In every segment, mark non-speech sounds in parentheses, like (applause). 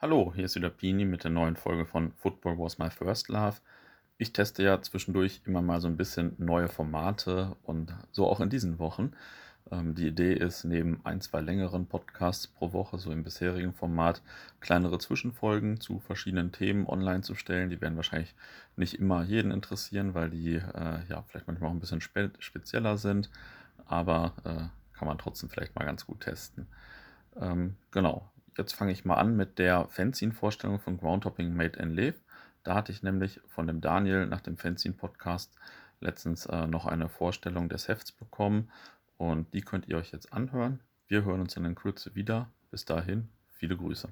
Hallo, hier ist wieder Pini mit der neuen Folge von Football Was My First Love. Ich teste ja zwischendurch immer mal so ein bisschen neue Formate und so auch in diesen Wochen. Ähm, die Idee ist, neben ein, zwei längeren Podcasts pro Woche, so im bisherigen Format, kleinere Zwischenfolgen zu verschiedenen Themen online zu stellen. Die werden wahrscheinlich nicht immer jeden interessieren, weil die äh, ja vielleicht manchmal auch ein bisschen spe spezieller sind, aber äh, kann man trotzdem vielleicht mal ganz gut testen. Ähm, genau, Jetzt fange ich mal an mit der Fanzine-Vorstellung von Groundhopping Made and Live. Da hatte ich nämlich von dem Daniel nach dem Fanzine-Podcast letztens äh, noch eine Vorstellung des Hefts bekommen und die könnt ihr euch jetzt anhören. Wir hören uns in Kürze wieder. Bis dahin, viele Grüße.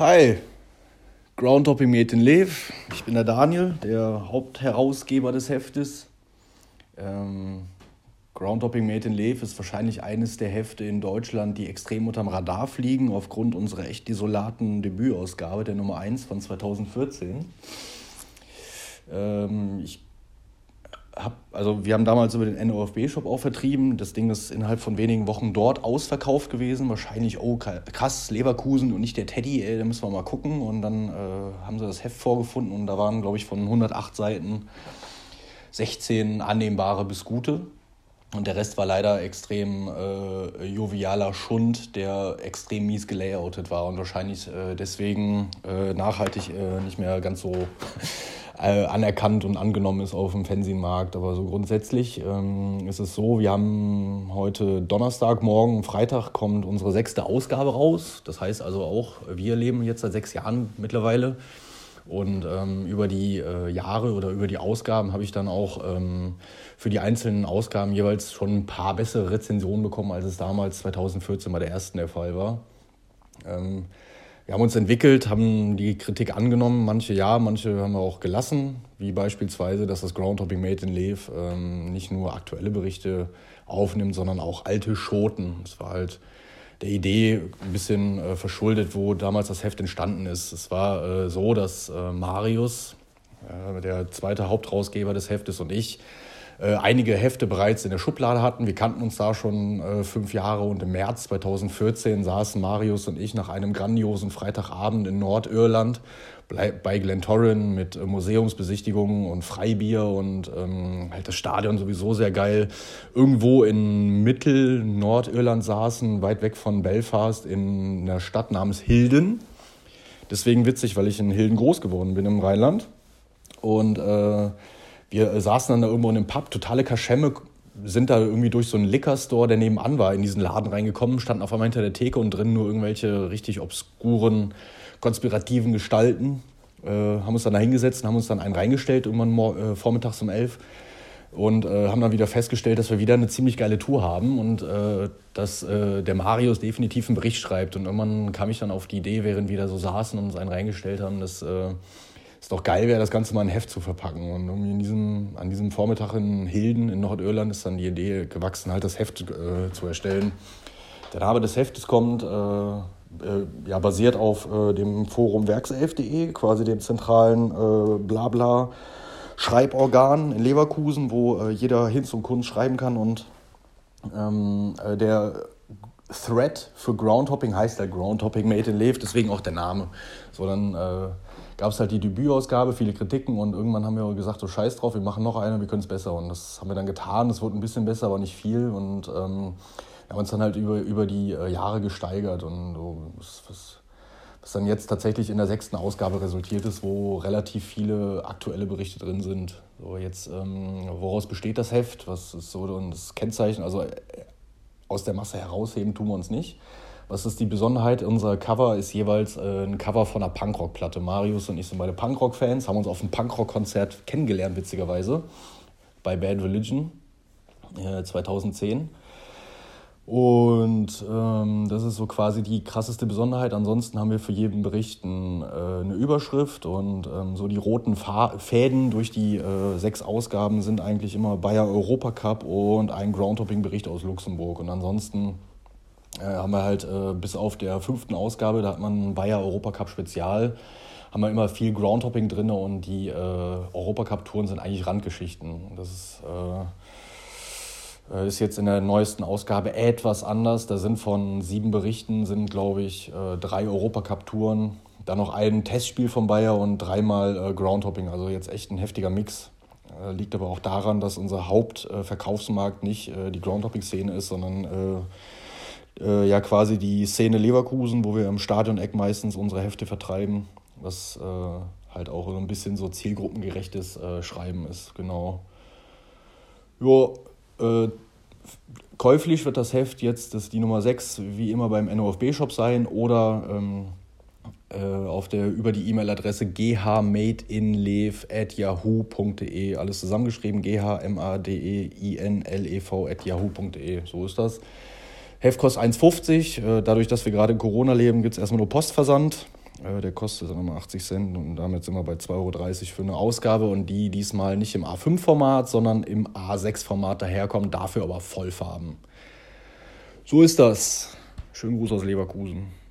Hi, Groundhopping Made and Live. Ich bin der Daniel, der Hauptherausgeber des Heftes. Ähm, Groundhopping Made in Lev ist wahrscheinlich eines der Hefte in Deutschland, die extrem unterm Radar fliegen, aufgrund unserer echt desolaten Debütausgabe, der Nummer 1 von 2014. Ähm, ich hab, also wir haben damals über den NOFB-Shop auch vertrieben. Das Ding ist innerhalb von wenigen Wochen dort ausverkauft gewesen. Wahrscheinlich, oh krass, Leverkusen und nicht der Teddy, ey, da müssen wir mal gucken. Und dann äh, haben sie das Heft vorgefunden und da waren, glaube ich, von 108 Seiten 16 annehmbare bis gute. Und der Rest war leider extrem äh, jovialer Schund, der extrem mies gelayoutet war und wahrscheinlich äh, deswegen äh, nachhaltig äh, nicht mehr ganz so (laughs) äh, anerkannt und angenommen ist auf dem Fernsehmarkt. Aber so grundsätzlich ähm, ist es so, wir haben heute Donnerstag, morgen, Freitag kommt unsere sechste Ausgabe raus. Das heißt also auch, wir leben jetzt seit sechs Jahren mittlerweile. Und ähm, über die äh, Jahre oder über die Ausgaben habe ich dann auch ähm, für die einzelnen Ausgaben jeweils schon ein paar bessere Rezensionen bekommen, als es damals 2014 bei der ersten der Fall war. Ähm, wir haben uns entwickelt, haben die Kritik angenommen, manche ja, manche haben wir auch gelassen, wie beispielsweise, dass das Groundhopping Made in Lev ähm, nicht nur aktuelle Berichte aufnimmt, sondern auch alte Schoten. Es war halt der Idee ein bisschen äh, verschuldet, wo damals das Heft entstanden ist. Es war äh, so, dass äh, Marius, äh, der zweite Hauptrausgeber des Heftes und ich, äh, einige Hefte bereits in der Schublade hatten. Wir kannten uns da schon äh, fünf Jahre und im März 2014 saßen Marius und ich nach einem grandiosen Freitagabend in Nordirland bei Glentoran mit äh, Museumsbesichtigungen und Freibier und ähm, halt das Stadion sowieso sehr geil. Irgendwo in Mittel-Nordirland saßen, weit weg von Belfast, in einer Stadt namens Hilden. Deswegen witzig, weil ich in Hilden groß geworden bin im Rheinland. Und äh, wir saßen dann da irgendwo in einem Pub, totale Kaschemme, sind da irgendwie durch so einen Liquor-Store, der nebenan war, in diesen Laden reingekommen, standen auf einmal hinter der Theke und drin nur irgendwelche richtig obskuren konspirativen Gestalten. Äh, haben uns dann da hingesetzt und haben uns dann einen reingestellt, irgendwann äh, vormittags um elf. Und äh, haben dann wieder festgestellt, dass wir wieder eine ziemlich geile Tour haben und äh, dass äh, der Marius definitiv einen Bericht schreibt. Und irgendwann kam ich dann auf die Idee, während wir da so saßen und uns einen reingestellt haben, dass äh, es doch geil wäre, das Ganze mal in Heft zu verpacken. Und irgendwie in diesem, an diesem Vormittag in Hilden in Nordirland ist dann die Idee gewachsen, halt das Heft zu erstellen. Der Name des Heftes kommt äh, ja, basiert auf äh, dem Forum werkself.de, quasi dem zentralen äh, Blabla Schreiborgan in Leverkusen, wo äh, jeder hin zum Kunden schreiben kann und ähm, äh, der Thread für Groundhopping heißt halt Groundhopping Made in Lev, deswegen auch der Name. So, dann äh, gab es halt die Debütausgabe, viele Kritiken und irgendwann haben wir gesagt, so scheiß drauf, wir machen noch eine, wir können es besser. Und das haben wir dann getan, es wurde ein bisschen besser, aber nicht viel. Und ähm, haben uns dann halt über, über die äh, Jahre gesteigert und so, was, was, was dann jetzt tatsächlich in der sechsten Ausgabe resultiert ist, wo relativ viele aktuelle Berichte drin sind. So jetzt, ähm, woraus besteht das Heft? Was ist so das Kennzeichen? Also äh, aus der Masse herausheben tun wir uns nicht. Was ist die Besonderheit? Unser Cover ist jeweils äh, ein Cover von einer Punkrock-Platte. Marius und ich sind beide Punkrock-Fans, haben uns auf einem Punkrock-Konzert kennengelernt, witzigerweise, bei Bad Religion äh, 2010. Und ähm, das ist so quasi die krasseste Besonderheit. Ansonsten haben wir für jeden Bericht ein, äh, eine Überschrift und ähm, so die roten Fa Fäden durch die äh, sechs Ausgaben sind eigentlich immer Bayer Europa Cup und ein Groundhopping-Bericht aus Luxemburg. Und ansonsten äh, haben wir halt äh, bis auf der fünften Ausgabe, da hat man ein Bayer Europa Cup Spezial, haben wir immer viel Groundhopping drin und die äh, Europacup-Touren sind eigentlich Randgeschichten. Das ist äh, ist jetzt in der neuesten Ausgabe etwas anders. Da sind von sieben Berichten, sind glaube ich äh, drei Europacup-Touren, dann noch ein Testspiel von Bayer und dreimal äh, Groundhopping. Also jetzt echt ein heftiger Mix. Liegt aber auch daran, dass unser Hauptverkaufsmarkt nicht die Groundhopping-Szene ist, sondern ja quasi die Szene Leverkusen, wo wir im Stadion-Eck meistens unsere Hefte vertreiben, was halt auch so ein bisschen so zielgruppengerechtes Schreiben ist, genau. Ja, äh, käuflich wird das Heft jetzt, das die Nummer 6, wie immer beim NOFB-Shop sein oder ähm, äh, auf der, über die E-Mail-Adresse ghmadeinlev.yahoo.de. Alles zusammengeschrieben, g-h-m-a-d-e-i-n-l-e-v.yahoo.de. So ist das. Heft kostet 1,50. Äh, dadurch, dass wir gerade in Corona leben, gibt es erstmal nur Postversand. Der kostet dann nochmal 80 Cent und damit sind wir bei 2,30 Euro für eine Ausgabe und die diesmal nicht im A5-Format, sondern im A6-Format daherkommen, dafür aber Vollfarben. So ist das. Schönen Gruß aus Leverkusen.